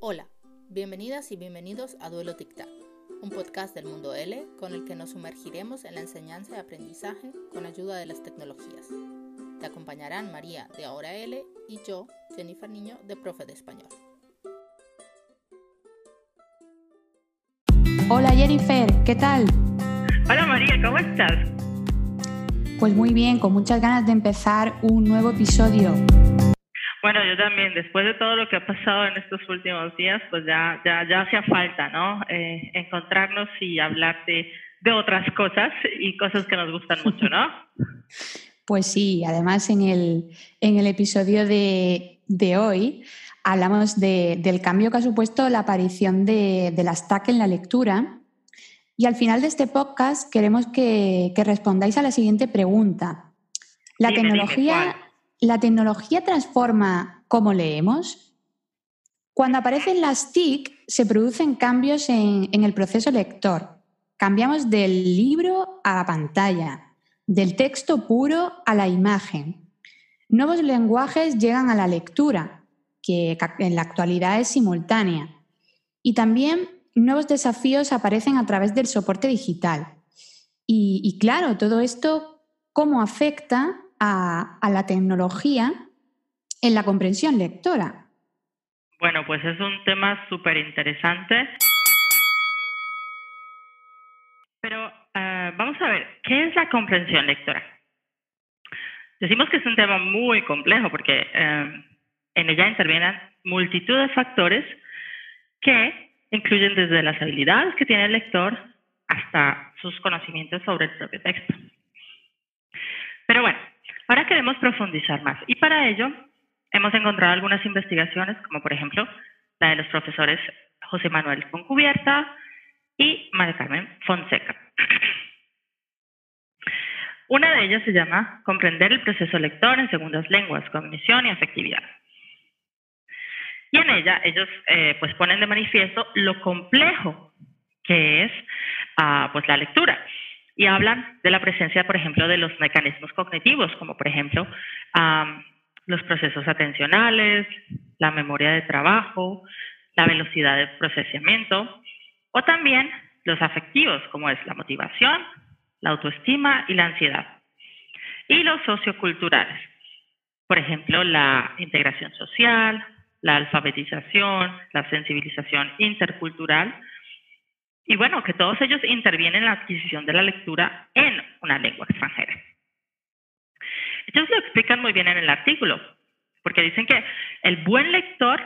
Hola, bienvenidas y bienvenidos a Duelo TikTok, un podcast del mundo L con el que nos sumergiremos en la enseñanza y aprendizaje con ayuda de las tecnologías. Te acompañarán María de Ahora L y yo, Jennifer Niño, de Profe de Español. Hola Jennifer, ¿qué tal? Hola María, ¿cómo estás? Pues muy bien, con muchas ganas de empezar un nuevo episodio. Bueno, yo también, después de todo lo que ha pasado en estos últimos días, pues ya, ya, ya hacía falta, ¿no? Eh, encontrarnos y hablar de, de otras cosas y cosas que nos gustan mucho, ¿no? Pues sí, además en el, en el episodio de, de hoy hablamos de, del cambio que ha supuesto la aparición de, de las TAC en la lectura. Y al final de este podcast queremos que, que respondáis a la siguiente pregunta. ¿La Dime, tecnología. ¿La tecnología transforma cómo leemos? Cuando aparecen las TIC, se producen cambios en, el proceso lector. Cambiamos del libro a la pantalla, del texto puro a la imagen. Nuevos lenguajes llegan a la lectura, que en la actualidad es simultánea. Y también nuevos desafíos aparecen a través del soporte digital. Y claro, todo esto, ¿cómo afecta a, la tecnología en la comprensión lectora? Bueno, pues es un tema súper interesante. Pero uh, vamos a ver, ¿qué es la comprensión lectora? Decimos que es un tema muy complejo porque uh, en ella intervienen multitud de factores que incluyen desde las habilidades que tiene el lector hasta sus conocimientos sobre el propio texto. Pero bueno, Ahora queremos profundizar más y para ello hemos encontrado algunas investigaciones, como por ejemplo la de los profesores José Manuel Foncubierta y María Carmen Fonseca. Una de ellas se llama Comprender el proceso lector en segundas lenguas, cognición y afectividad. Y en ella ellos eh, pues ponen de manifiesto lo complejo que es uh, pues la lectura y hablan de la presencia, por ejemplo, de los mecanismos cognitivos, como por ejemplo los procesos atencionales, la memoria de trabajo, la velocidad de procesamiento, o también los afectivos, como es la motivación, la autoestima y la ansiedad. Y los socioculturales, por ejemplo, la integración social, la alfabetización, la sensibilización intercultural, y bueno, que todos ellos intervienen en la adquisición de la lectura en una lengua extranjera. Ellos lo explican muy bien en el artículo, porque dicen que el buen lector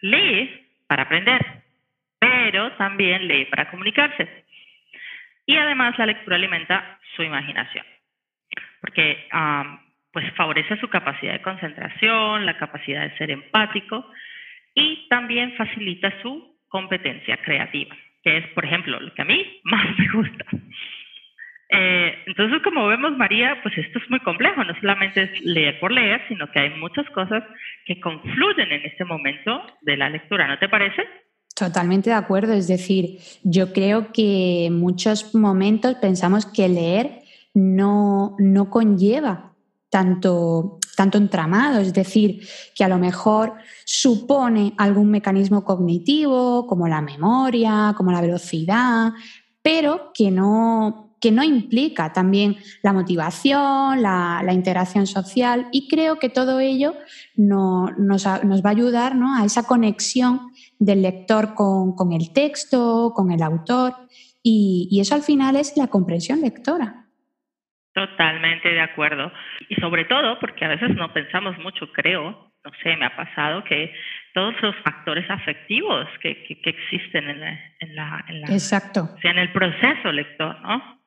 lee para aprender, pero también lee para comunicarse. Y además la lectura alimenta su imaginación, porque pues favorece su capacidad de concentración, la capacidad de ser empático y también facilita su competencia creativa que es, por ejemplo, lo que a mí más me gusta. Eh, entonces, como vemos, María, pues esto es muy complejo, no solamente es leer por leer, sino que hay muchas cosas que confluyen en este momento de la lectura, ¿no te parece? Totalmente de acuerdo, es decir, yo creo que en muchos momentos pensamos que leer no, no conlleva tanto, tanto entramado, es decir, que a lo mejor supone algún mecanismo cognitivo, como la memoria, como la velocidad, pero que no, que no implica también la motivación, la, la integración social, y creo que todo ello no, nos, va a ayudar ¿no? a esa conexión del lector con, el texto, con el autor, y eso al final es la comprensión lectora. Totalmente de acuerdo. Y sobre todo porque a veces no pensamos mucho, creo, no sé, me ha pasado que todos los factores afectivos que, que, que existen en la, en la, en la Exacto. O sea, en el proceso lector, ¿no?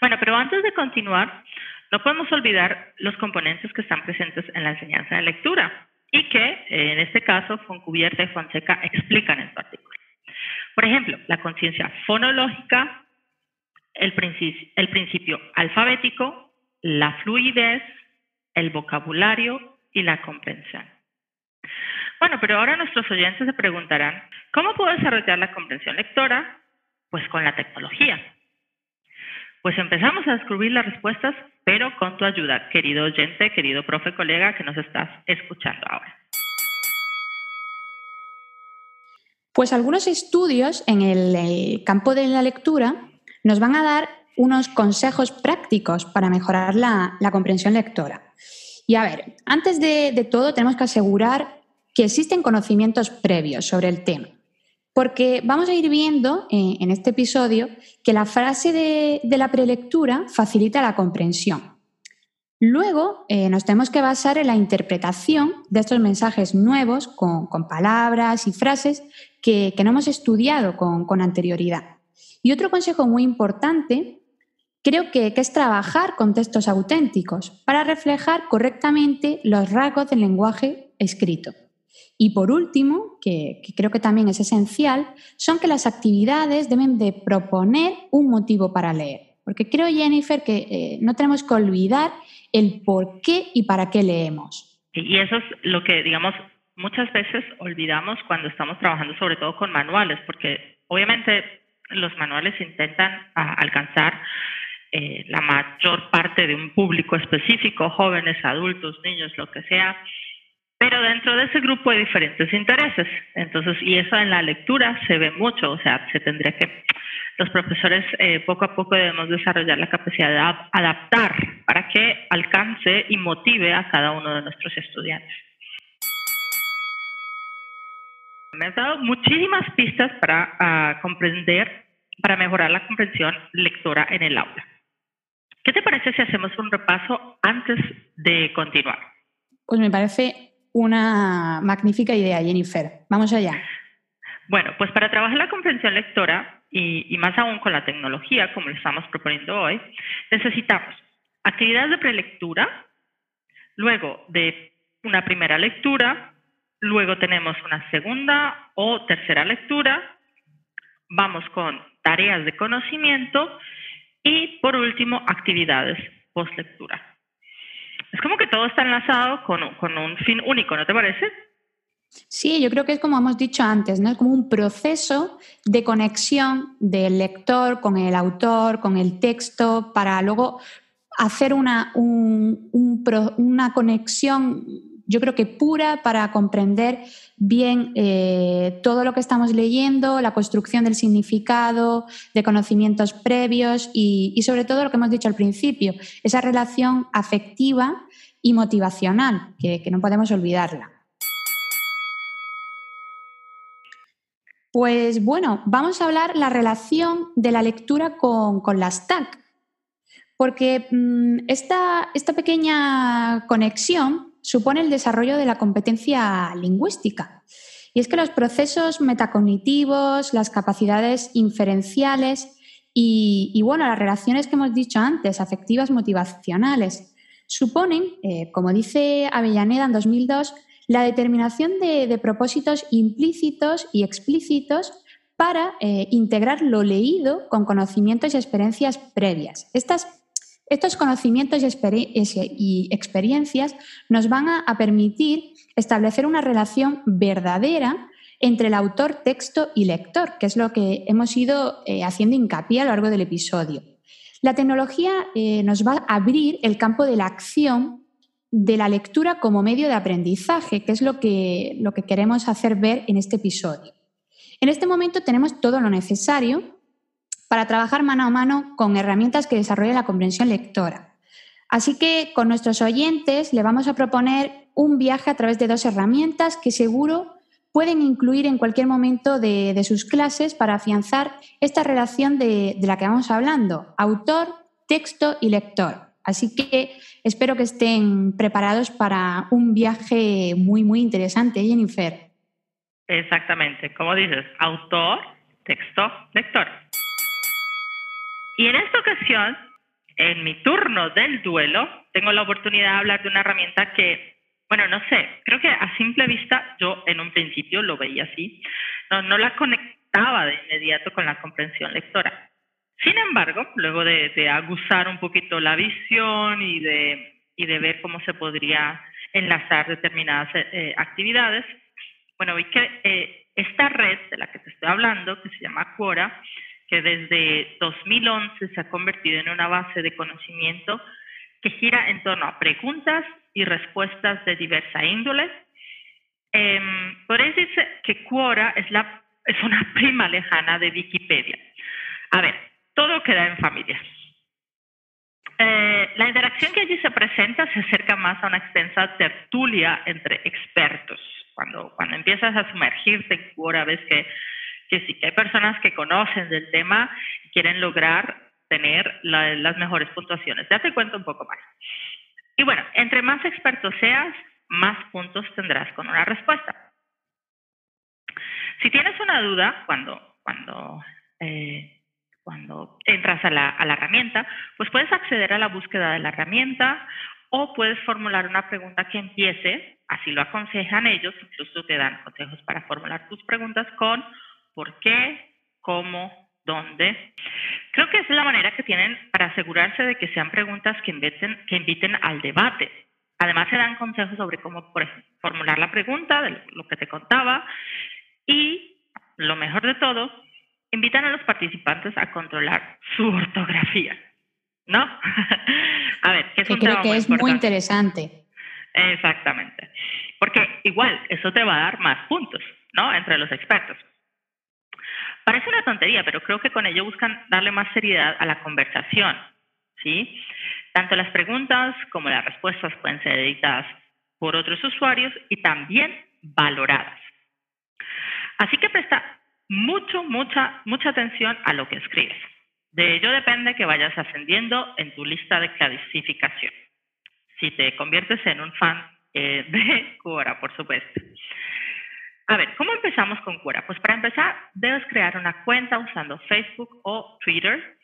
Bueno, pero antes de continuar, no podemos olvidar los componentes que están presentes en la enseñanza de lectura y que, en este caso, Foncubierta y Fonseca explican en su artículo. Por ejemplo, la conciencia fonológica, el el principio alfabético, la fluidez, el vocabulario y la comprensión. Bueno, pero ahora nuestros oyentes se preguntarán, ¿cómo puedo desarrollar la comprensión lectora? Pues con la tecnología. Pues empezamos a descubrir las respuestas, pero con tu ayuda, querido oyente, querido profe, colega que nos estás escuchando ahora. Pues algunos estudios en el, campo de la lectura nos van a dar unos consejos prácticos para mejorar la, comprensión lectora. Y a ver, antes de, todo tenemos que asegurar que existen conocimientos previos sobre el tema, porque vamos a ir viendo eh, en este episodio que la frase de, la prelectura facilita la comprensión. Luego eh, nos tenemos que basar en la interpretación de estos mensajes nuevos con, palabras y frases que, no hemos estudiado con, anterioridad. Y otro consejo muy importante creo que, es trabajar con textos auténticos para reflejar correctamente los rasgos del lenguaje escrito. Y por último, que, creo que también es esencial, son que las actividades deben de proponer un motivo para leer. Porque creo, Jennifer, que eh, no tenemos que olvidar el por qué y para qué leemos. Y eso es lo que, digamos, muchas veces olvidamos cuando estamos trabajando sobre todo con manuales, porque obviamente los manuales intentan alcanzar eh, la mayor parte de un público específico, jóvenes, adultos, niños, lo que sea, pero dentro de ese grupo hay diferentes intereses. Entonces, y eso en la lectura se ve mucho, o sea, se tendría que los profesores eh, poco a poco debemos desarrollar la capacidad de adaptar para que alcance y motive a cada uno de nuestros estudiantes. Me has dado muchísimas pistas para ah, comprender, para mejorar la comprensión lectora en el aula. ¿Qué te parece si hacemos un repaso antes de continuar? Pues me parece una magnífica idea, Jennifer. Vamos allá. Bueno, pues para trabajar la comprensión lectora y, más aún con la tecnología, como lo estamos proponiendo hoy, necesitamos actividades de prelectura, luego de una primera lectura, luego tenemos una segunda o tercera lectura, vamos con tareas de conocimiento y por último actividades post-lectura. Es como que todo está enlazado con, con un fin único, ¿no te parece? Sí, yo creo que es como hemos dicho antes, ¿no? Es como un proceso de conexión del lector con el autor, con el texto, para luego hacer una, una conexión, yo creo que pura, para comprender bien eh, todo lo que estamos leyendo, la construcción del significado, de conocimientos previos y, sobre todo lo que hemos dicho al principio, esa relación afectiva y motivacional, que no podemos olvidarla. Pues bueno, vamos a hablar la relación de la lectura con, las TAC, porque mm, esta, esta pequeña conexión supone el desarrollo de la competencia lingüística. Y es que los procesos metacognitivos, las capacidades inferenciales y, bueno, las relaciones que hemos dicho antes, afectivas motivacionales, suponen, eh, como dice Avellaneda en 2002, la determinación de, propósitos implícitos y explícitos para eh, integrar lo leído con conocimientos y experiencias previas. Estos conocimientos y, experiencias nos van a, permitir establecer una relación verdadera entre el autor, texto y lector, que es lo que hemos ido eh, haciendo hincapié a lo largo del episodio. La tecnología eh, nos va a abrir el campo de la acción de la lectura como medio de aprendizaje, que es lo que, lo que queremos hacer ver en este episodio. En este momento tenemos todo lo necesario para trabajar mano a mano con herramientas que desarrollen la comprensión lectora. Así que con nuestros oyentes le vamos a proponer un viaje a través de dos herramientas que seguro pueden incluir en cualquier momento de, sus clases para afianzar esta relación de, de la que vamos hablando, autor, texto y lector. Así que espero que estén preparados para un viaje muy, muy interesante, Jennifer. Exactamente, como dices, autor, texto, lector. Y en esta ocasión, en mi turno del duelo, tengo la oportunidad de hablar de una herramienta que, bueno, no sé, creo que a simple vista yo en un principio lo veía así, no, no la conectaba de inmediato con la comprensión lectora. Sin embargo, luego de, aguzar un poquito la visión y de, ver cómo se podría enlazar determinadas eh, actividades, bueno, vi que eh, esta red de la que te estoy hablando, que se llama Quora, que desde 2011 se ha convertido en una base de conocimiento que gira en torno a preguntas y respuestas de diversa índole. Eh, podéis decir que Quora es la es una prima lejana de Wikipedia. A ver, todo queda en familia. Eh, la interacción que allí se presenta se acerca más a una extensa tertulia entre expertos. Cuando, cuando empiezas a sumergirte ahora ves que, que sí, que hay personas que conocen del tema y quieren lograr tener las mejores puntuaciones. Ya te cuento un poco más. Y bueno, entre más experto seas, más puntos tendrás con una respuesta. Si tienes una duda cuando, cuando eh, cuando entras a la, a la herramienta, pues puedes acceder a la búsqueda de la herramienta o puedes formular una pregunta que empiece, así lo aconsejan ellos, incluso te dan consejos para formular tus preguntas con por qué, cómo, dónde. Creo que es la manera que tienen para asegurarse de que sean preguntas que inviten, que inviten al debate. Además, se dan consejos sobre cómo por ejemplo, formular la pregunta, de lo que te contaba, y lo mejor de todo, invitan a los participantes a controlar su ortografía, ¿no? a ver, ¿qué es que creo que es muy interesante. Exactamente. Porque igual, eso te va a dar más puntos, ¿no? Entre los expertos. Parece una tontería, pero creo que con ello buscan darle más seriedad a la conversación, ¿sí? Tanto las preguntas como las respuestas pueden ser editadas por otros usuarios y también valoradas. Así que presta mucho, mucha, mucha atención a lo que escribes. De ello depende que vayas ascendiendo en tu lista de clasificación. Si te conviertes en un fan eh, de Quora, por supuesto. A ver, ¿cómo empezamos con Quora? Pues para empezar, debes crear una cuenta usando Facebook o Twitter.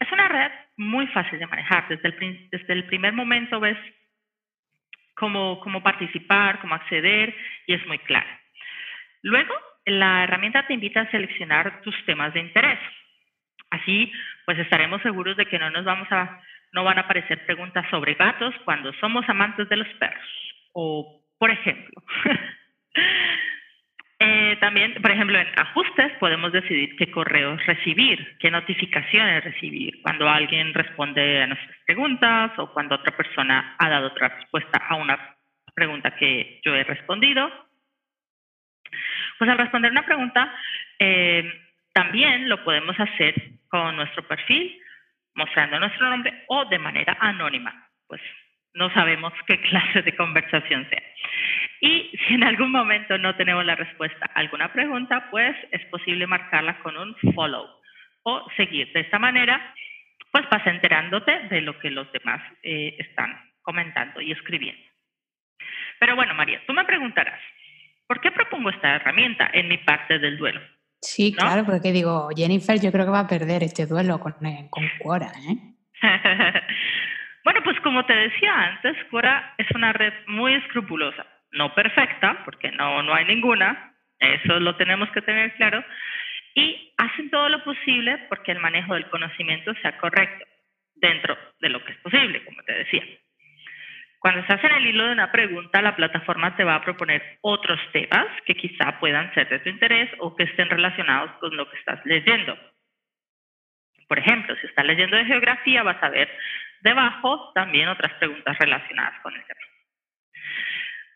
es una red muy fácil de manejar. Desde el, desde el primer momento ves cómo, cómo participar, cómo acceder y es muy claro. Luego la herramienta te invita a seleccionar tus temas de interés. Así, pues estaremos seguros de que no nos vamos a, no van a aparecer preguntas sobre gatos cuando somos amantes de los perros. O, por ejemplo, eh, también, por ejemplo, en ajustes podemos decidir qué correos recibir, qué notificaciones recibir, cuando alguien responde a nuestras preguntas o cuando otra persona ha dado otra respuesta a una pregunta que yo he respondido. Pues al responder una pregunta, eh, también lo podemos hacer con nuestro perfil, mostrando nuestro nombre o de manera anónima. Pues no sabemos qué clase de conversación sea. Y si en algún momento no tenemos la respuesta a alguna pregunta, pues es posible marcarla con un follow o seguir. De esta manera, pues vas enterándote de lo que los demás eh, están comentando y escribiendo. Pero bueno, María, tú me preguntarás, ¿Por qué propongo esta herramienta en mi parte del duelo? Sí, claro, porque digo, Jennifer, yo creo que va a perder este duelo con, eh, con Quora. ¿eh? bueno, pues como te decía antes, Quora es una red muy escrupulosa, no perfecta, porque no, no hay ninguna, eso lo tenemos que tener claro, y hacen todo lo posible porque el manejo del conocimiento sea correcto, dentro de lo que es posible, como te decía. Cuando estás en el hilo de una pregunta, la plataforma te va a proponer otros temas que quizá puedan ser de tu interés o que estén relacionados con lo que estás leyendo. Por ejemplo, si estás leyendo de geografía, vas a ver debajo también otras preguntas relacionadas con el tema.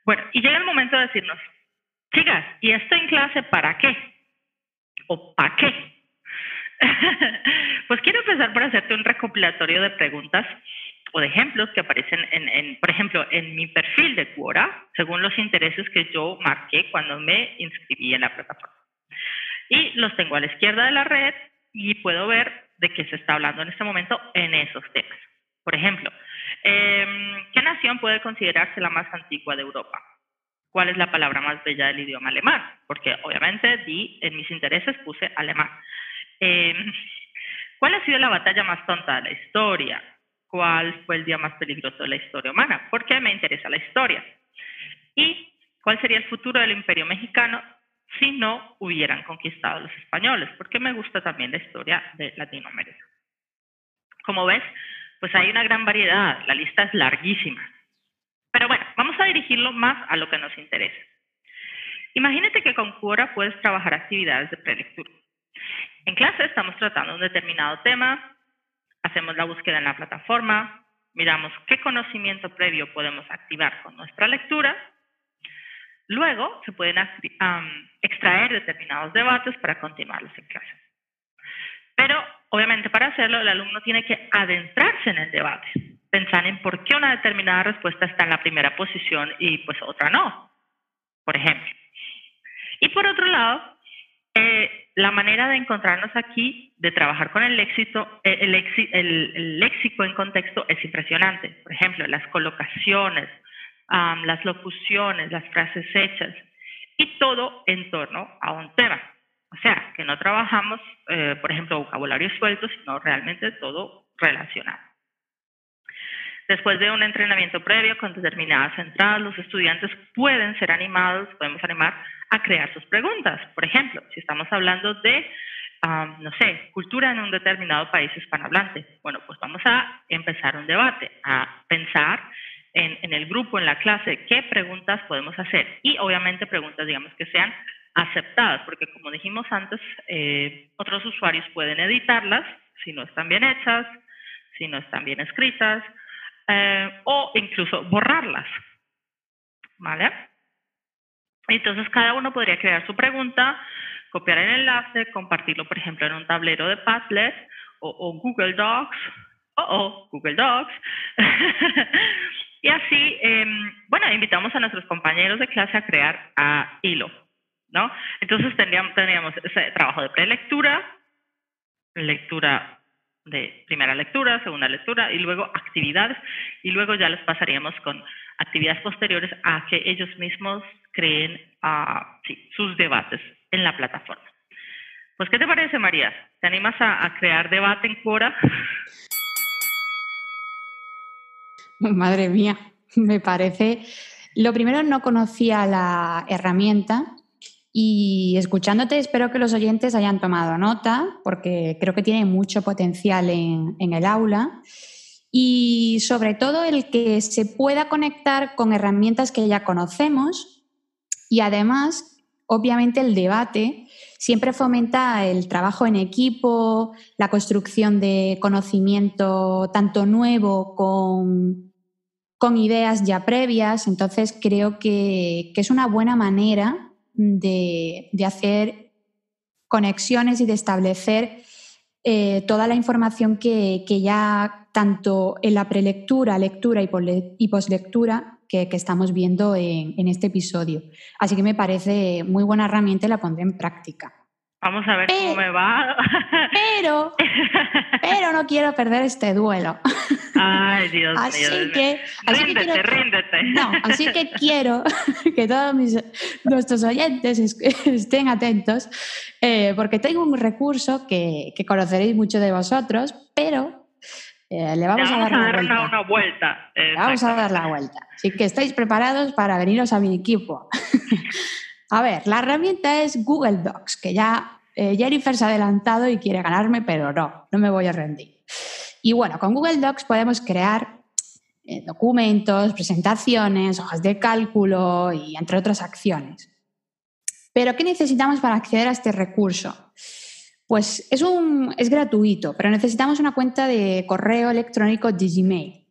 Bueno, y llega el momento de decirnos, chicas, ¿y esto en clase para qué? ¿O para qué? pues quiero empezar por hacerte un recopilatorio de preguntas o de ejemplos que aparecen en, por ejemplo, en mi perfil de Quora, según los intereses que yo marqué cuando me inscribí en la plataforma. Y los tengo a la izquierda de la red y puedo ver de qué se está hablando en este momento en esos temas. Por ejemplo, em, ¿qué nación puede considerarse la más antigua de Europa? ¿Cuál es la palabra más bella del idioma alemán? Porque obviamente di, en mis intereses puse alemán. Em, ¿Cuál ha sido la batalla más tonta de la historia? cuál fue el día más peligroso de la historia humana, porque me interesa la historia. Y cuál sería el futuro del imperio mexicano si no hubieran conquistado los españoles, porque me gusta también la historia de Latinoamérica. Como ves, pues hay una gran variedad, la lista es larguísima. Pero bueno, vamos a dirigirlo más a lo que nos interesa. Imagínate que con Quora puedes trabajar actividades de prelectura. En clase estamos tratando un determinado tema, hacemos la búsqueda en la plataforma, miramos qué conocimiento previo podemos activar con nuestra lectura, Luego se pueden extraer determinados debates para continuarlos en clase. Pero obviamente para hacerlo el alumno tiene que adentrarse en el debate, pensar en por qué una determinada respuesta está en la primera posición y pues otra no, por ejemplo. Y por otro lado, eh, la manera de encontrarnos aquí, de trabajar con el léxico, eh, el, léxico en contexto es impresionante. Por ejemplo, las colocaciones, las locuciones, las frases hechas y todo en torno a un tema. O sea, que no trabajamos, eh, por ejemplo, vocabulario suelto, sino realmente todo relacionado. Después de un entrenamiento previo con determinadas entradas, los estudiantes pueden ser animados, podemos animar a crear sus preguntas. Por ejemplo, si estamos hablando de, no sé, cultura en un determinado país hispanohablante, bueno, pues vamos a empezar un debate, a pensar en, el grupo, en la clase, qué preguntas podemos hacer y obviamente preguntas, digamos, que sean aceptadas, porque como dijimos antes, eh, otros usuarios pueden editarlas si no están bien hechas, si no están bien escritas, eh, o incluso borrarlas. ¿Vale? Entonces cada uno podría crear su pregunta, copiar el enlace, compartirlo, por ejemplo, en un tablero de Padlet o, Google Docs, o Google Docs. y así, em, bueno, invitamos a nuestros compañeros de clase a crear a hilo, ¿no? Entonces tendríamos, tendríamos ese trabajo de prelectura, lectura de primera lectura, segunda lectura y luego actividades y luego ya les pasaríamos con actividades posteriores a que ellos mismos creen ah, sus debates en la plataforma. Pues, ¿qué te parece, María? ¿Te animas a, crear debate en Quora? Madre mía, me parece. Lo primero, no conocía la herramienta y escuchándote, espero que los oyentes hayan tomado nota, porque creo que tiene mucho potencial en, el aula. Y sobre todo el que se pueda conectar con herramientas que ya conocemos y además, obviamente, el debate siempre fomenta el trabajo en equipo, la construcción de conocimiento tanto nuevo con, con ideas ya previas. Entonces, creo que, que es una buena manera de, hacer conexiones y de establecer eh, toda la información que, ya tanto en la prelectura, lectura y, poslectura que, que estamos viendo en, en, este episodio. Así que me parece muy buena herramienta y la pondré en práctica. Vamos a ver cómo me va. Pero, pero no quiero perder este duelo. Ay, Dios así mío. Que, así ríndete, que ríndete. No, así que quiero que todos mis, nuestros oyentes estén atentos, eh, porque tengo un recurso que, que, conoceréis mucho de vosotros, pero eh, le vamos, a dar, una, vuelta. vamos a dar la vuelta. Así que estáis preparados para veniros a mi equipo. A ver, la herramienta es Google Docs, que ya eh, Jennifer se ha adelantado y quiere ganarme, pero no, no me voy a rendir. Y bueno, con Google Docs podemos crear eh, documentos, presentaciones, hojas de cálculo y entre otras acciones. Pero ¿qué necesitamos para acceder a este recurso? Pues es, un, es gratuito, pero necesitamos una cuenta de correo electrónico de Gmail.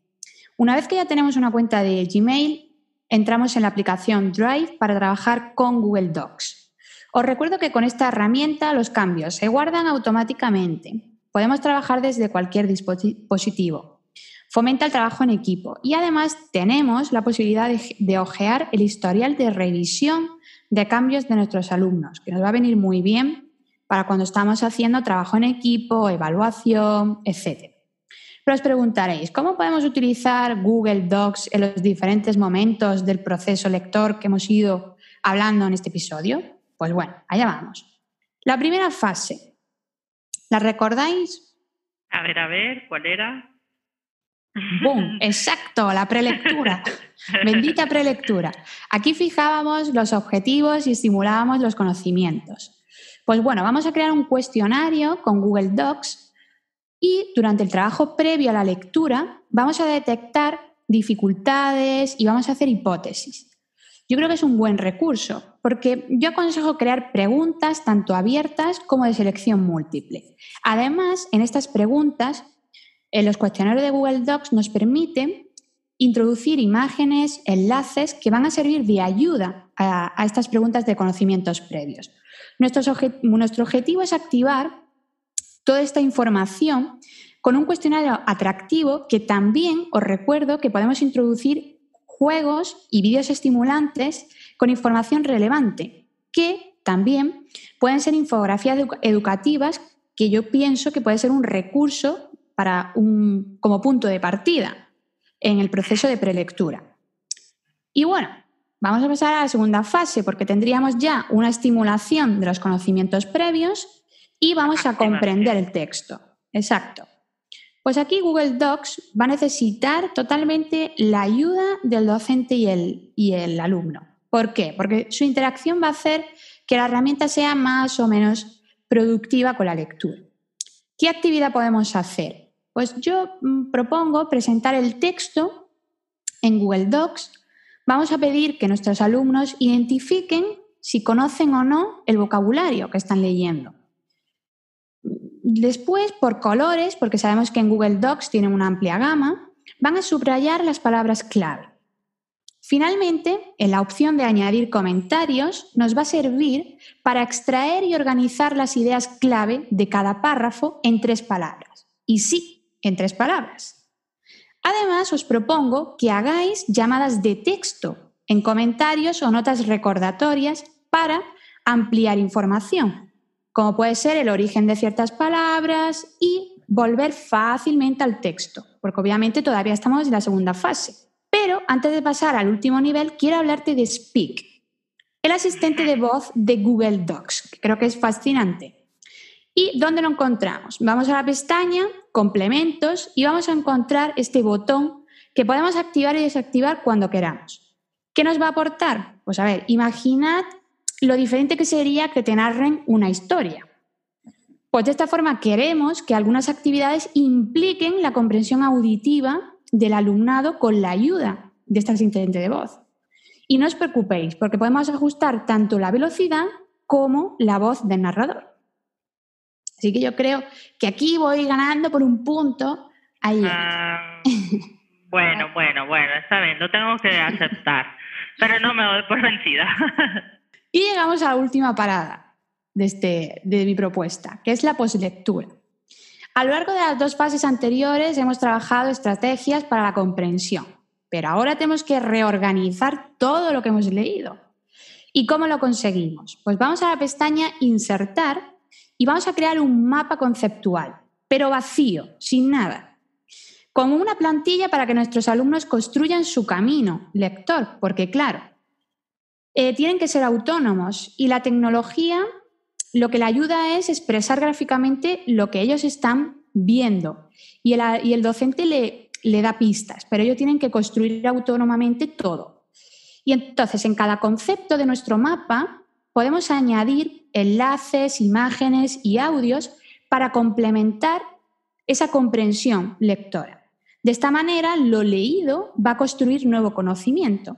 Una vez que ya tenemos una cuenta de Gmail, entramos en la aplicación Drive para trabajar con Google Docs. Os recuerdo que con esta herramienta los cambios se guardan automáticamente. Podemos trabajar desde cualquier dispositivo. Fomenta el trabajo en equipo y además tenemos la posibilidad de, de ojear el historial de revisión de cambios de nuestros alumnos, que nos va a venir muy bien para cuando estamos haciendo trabajo en equipo, evaluación, etc. Pero os preguntaréis, ¿cómo podemos utilizar Google Docs en los diferentes momentos del proceso lector que hemos ido hablando en este episodio? Pues bueno, allá vamos. La primera fase, ¿la recordáis? A ver, a ver, ¿cuál era? ¡Bum! Exacto, la prelectura. Bendita prelectura. Aquí fijábamos los objetivos y estimulábamos los conocimientos. Pues bueno, vamos a crear un cuestionario con Google Docs y durante el trabajo previo a la lectura vamos a detectar dificultades y vamos a hacer hipótesis. Yo creo que es un buen recurso, porque yo aconsejo crear preguntas tanto abiertas como de selección múltiple. Además, en estas preguntas, en los cuestionarios de Google Docs nos permiten introducir imágenes, enlaces que van a servir de ayuda a, estas preguntas de conocimientos previos. Nuestro, nuestro objetivo es activar toda esta información con un cuestionario atractivo que también os recuerdo que podemos introducir juegos y vídeos estimulantes con información relevante, que también pueden ser infografías educativas que yo pienso que puede ser un recurso para un, como punto de partida en el proceso de prelectura. Y bueno, vamos a pasar a la segunda fase porque tendríamos ya una estimulación de los conocimientos previos y vamos a comprender el texto. Exacto. Pues aquí Google Docs va a necesitar totalmente la ayuda del docente y el, y el alumno. ¿Por qué? Porque su interacción va a hacer que la herramienta sea más o menos productiva con la lectura. ¿Qué actividad podemos hacer? Pues yo mm, propongo presentar el texto en Google Docs. Vamos a pedir que nuestros alumnos identifiquen si conocen o no el vocabulario que están leyendo. Después, por colores, porque sabemos que en Google Docs tienen una amplia gama, van a subrayar las palabras clave. Finalmente, en la opción de añadir comentarios nos va a servir para extraer y organizar las ideas clave de cada párrafo en tres palabras. Y sí, en tres palabras. Además, os propongo que hagáis llamadas de texto en comentarios o notas recordatorias para ampliar información como puede ser el origen de ciertas palabras y volver fácilmente al texto, porque obviamente todavía estamos en la segunda fase. Pero antes de pasar al último nivel, quiero hablarte de Speak, el asistente de voz de Google Docs, que creo que es fascinante. ¿Y dónde lo encontramos? Vamos a la pestaña Complementos y vamos a encontrar este botón que podemos activar y desactivar cuando queramos. ¿Qué nos va a aportar? Pues a ver, imaginad lo diferente que sería que te narren una historia. Pues de esta forma queremos que algunas actividades impliquen la comprensión auditiva del alumnado con la ayuda de este asistente de voz. Y no os preocupéis, porque podemos ajustar tanto la velocidad como la voz del narrador. Así que yo creo que aquí voy ganando por un punto. Ahí. Ah, bueno, bueno, bueno, está bien, lo tengo que aceptar, pero no me doy por vencida. Y llegamos a la última parada de, este, de mi propuesta, que es la poslectura. A lo largo de las dos fases anteriores hemos trabajado estrategias para la comprensión, pero ahora tenemos que reorganizar todo lo que hemos leído. ¿Y cómo lo conseguimos? Pues vamos a la pestaña Insertar y vamos a crear un mapa conceptual, pero vacío, sin nada. Como una plantilla para que nuestros alumnos construyan su camino lector, porque claro, eh, tienen que ser autónomos y la tecnología lo que le ayuda es expresar gráficamente lo que ellos están viendo y el, docente le, le da pistas, pero ellos tienen que construir autónomamente todo. Y entonces en cada concepto de nuestro mapa podemos añadir enlaces, imágenes y audios para complementar esa comprensión lectora. De esta manera, lo leído va a construir nuevo conocimiento.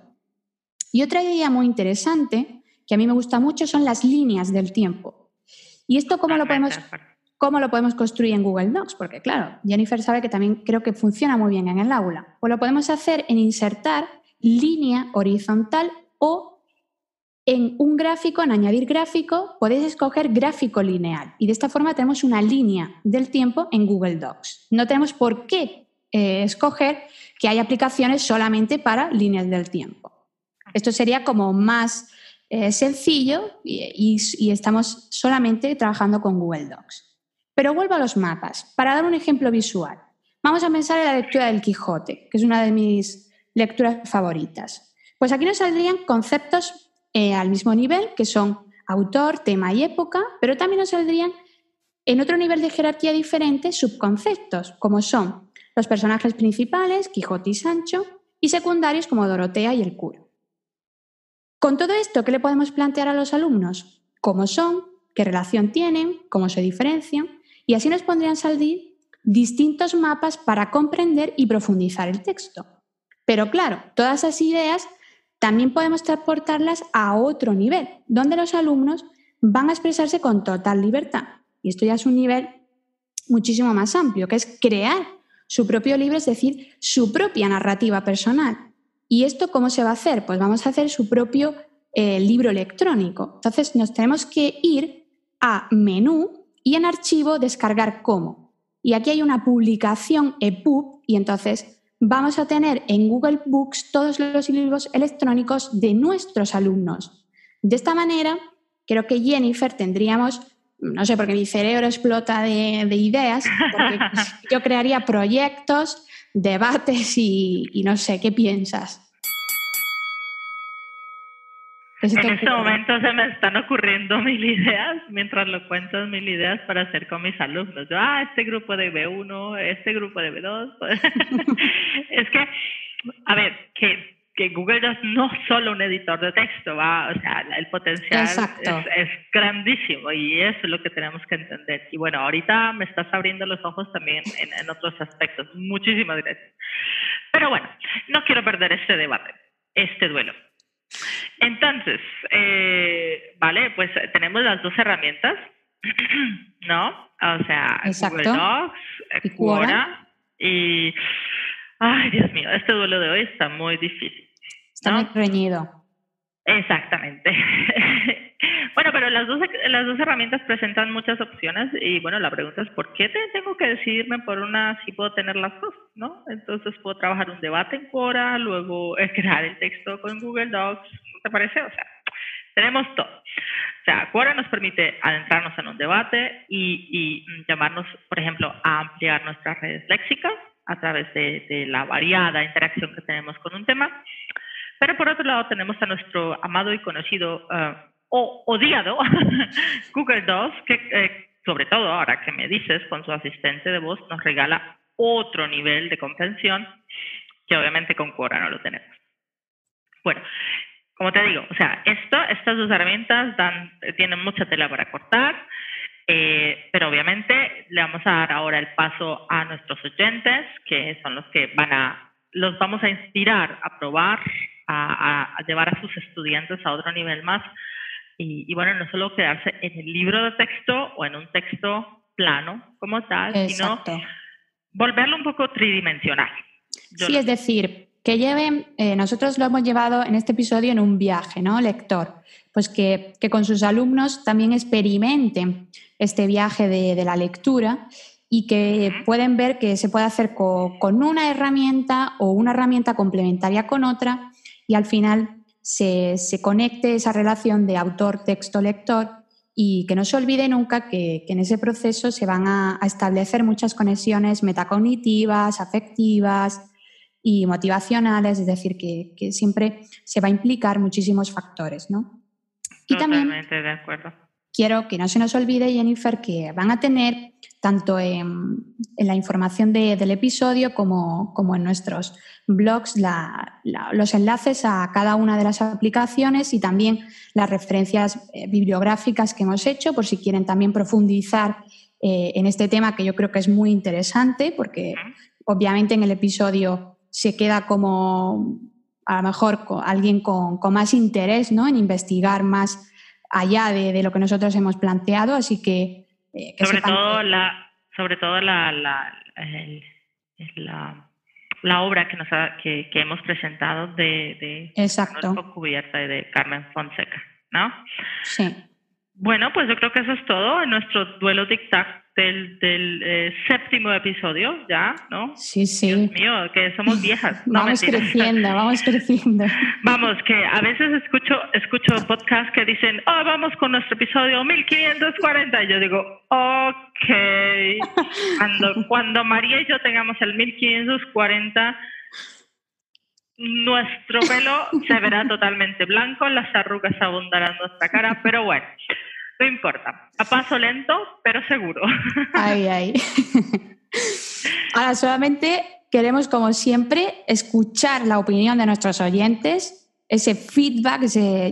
Y otra idea muy interesante, que a mí me gusta mucho, son las líneas del tiempo. ¿Y esto cómo lo podemos, cómo lo podemos construir en Google Docs? Porque claro, Jennifer sabe que también creo que funciona muy bien en el aula. Pues lo podemos hacer en insertar línea horizontal o en un gráfico, en añadir gráfico, podéis escoger gráfico lineal. Y de esta forma tenemos una línea del tiempo en Google Docs. No tenemos por qué eh, escoger que hay aplicaciones solamente para líneas del tiempo. Esto sería como más eh, sencillo y, estamos solamente trabajando con Google Docs. Pero vuelvo a los mapas. Para dar un ejemplo visual, vamos a pensar en la lectura del Quijote, que es una de mis lecturas favoritas. Pues aquí nos saldrían conceptos eh, al mismo nivel, que son autor, tema y época, pero también nos saldrían en otro nivel de jerarquía diferente subconceptos, como son los personajes principales, Quijote y Sancho, y secundarios como Dorotea y el cura. Con todo esto, ¿qué le podemos plantear a los alumnos? ¿Cómo son? ¿Qué relación tienen? ¿Cómo se diferencian? Y así nos pondrían salir distintos mapas para comprender y profundizar el texto. Pero claro, todas esas ideas también podemos transportarlas a otro nivel, donde los alumnos van a expresarse con total libertad. Y esto ya es un nivel muchísimo más amplio, que es crear su propio libro, es decir, su propia narrativa personal. ¿Y esto cómo se va a hacer? Pues vamos a hacer su propio eh, libro electrónico. Entonces nos tenemos que ir a menú y en archivo descargar como. Y aquí hay una publicación EPUB y entonces vamos a tener en Google Books todos los libros electrónicos de nuestros alumnos. De esta manera, creo que Jennifer tendríamos, no sé, porque mi cerebro explota de, ideas, porque yo crearía proyectos, debates y, y no sé, ¿qué piensas? En este momento se me están ocurriendo mil ideas, mientras lo cuento mil ideas para hacer con mis alumnos. Yo, ah, este grupo de B1, este grupo de B2. es que, a ver, que, que Google es no solo un editor de texto, va, o sea, el potencial es, es, grandísimo y eso es lo que tenemos que entender. Y bueno, ahorita me estás abriendo los ojos también en, en otros aspectos. Muchísimas gracias. Pero bueno, no quiero perder este debate, este duelo. Entonces, eh, vale, pues tenemos las dos herramientas, ¿no? O sea, Google Docs, ¿Y Quora y... Ay, Dios mío, este duelo de hoy está muy difícil. Está muy reñido. Exactamente. bueno, pero las dos, las dos herramientas presentan muchas opciones y bueno, la pregunta es ¿por qué tengo que decidirme por una si puedo tener las dos? ¿no? Entonces puedo trabajar un debate en Quora, luego crear el texto con Google Docs, ¿no te parece? O sea, tenemos todo. O sea, Quora nos permite adentrarnos en un debate y, llamarnos, por ejemplo, a ampliar nuestras redes léxicas a través de la variada interacción que tenemos con un tema. Pero por otro lado tenemos a nuestro amado y conocido eh, o odiado Google Docs, que eh, sobre todo ahora que me dices con su asistente de voz nos regala otro nivel de comprensión que obviamente con Quora no lo tenemos. Bueno, como te digo, o sea, esto, estas dos herramientas dan, tienen mucha tela para cortar, eh, pero obviamente le vamos a dar ahora el paso a nuestros oyentes, que son los que van a, los vamos a inspirar a probar a, llevar a sus estudiantes a otro nivel más. Y, bueno, no solo quedarse en el libro de texto o en un texto plano como tal, sino volverlo un poco tridimensional. sí, es decir, que lleven, eh, nosotros lo hemos llevado en este episodio en un viaje, ¿no? Lector, pues que, que con sus alumnos también experimenten este viaje de, de la lectura y que pueden ver que se puede hacer con, con, una herramienta o una herramienta complementaria con otra y al final se, conecte esa relación de autor, texto, lector y que no se olvide nunca que, en ese proceso se van a, establecer muchas conexiones metacognitivas, afectivas y motivacionales, es decir, que, siempre se va a implicar muchísimos factores, ¿no? Y Totalmente de acuerdo. Quiero que no se nos olvide, Jennifer, que van a tener tanto en, la información del episodio como, en nuestros blogs los enlaces a cada una de las aplicaciones y también las referencias eh, bibliográficas que hemos hecho por si quieren también profundizar eh, en este tema que yo creo que es muy interesante porque obviamente en el episodio se queda como a lo mejor alguien con, más interés ¿no? en investigar más allá de, lo que nosotros hemos planteado, así que... Eh, sobre, todo la, sobre todo la, la la obra que, nos que, que, hemos presentado de, de Exacto. cubierta de Carmen Fonseca, ¿no? Sí. Bueno, pues yo creo que eso es todo en nuestro duelo tic-tac del, del eh, séptimo episodio, ya, ¿no? Sí, sí. Dios mío, que somos viejas. vamos creciendo, vamos creciendo. Vamos, que a veces escucho, escucho podcasts que dicen, oh, vamos con nuestro episodio 1540. Y yo digo, ok. Cuando, cuando María y yo tengamos el 1540, nuestro pelo se verá totalmente blanco, las arrugas abundarán en nuestra cara, pero bueno, no importa. A paso lento, pero seguro. Ay, ay. Ahora solamente queremos, como siempre, escuchar la opinión de nuestros oyentes, ese feedback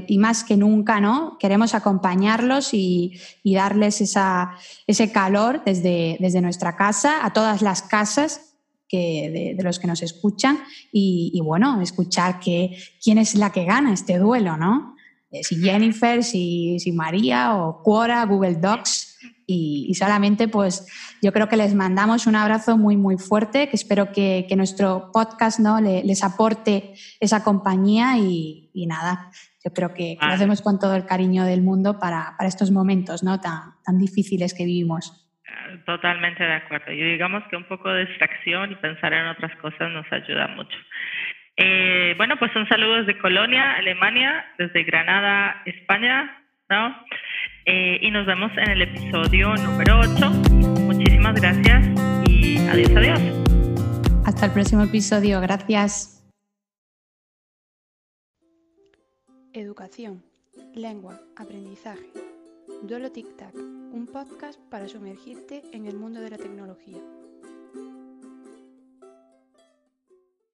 y más que nunca, ¿no? Queremos acompañarlos y, darles ese calor desde, desde nuestra casa, a todas las casas de, los que nos escuchan y, bueno, escuchar que, quién es la que gana este duelo, ¿no? Eh, si Jennifer, si, si María o Quora, Google Docs. y, solamente pues yo creo que les mandamos un abrazo muy muy fuerte, que espero que, nuestro podcast ¿no? les aporte esa compañía y, nada, yo creo que, lo hacemos con todo el cariño del mundo para, estos momentos ¿no? tan, tan difíciles que vivimos. Totalmente de acuerdo. Y digamos que un poco de distracción y pensar en otras cosas nos ayuda mucho. Eh, bueno, pues un saludo desde Colonia, Alemania, desde Granada, España, ¿no? Eh, y nos vemos en el episodio número 8. Muchísimas gracias y adiós, adiós. Hasta el próximo episodio. Gracias. Educación, lengua, aprendizaje. Duelo Tic Tac, un podcast para sumergirte en el mundo de la tecnología.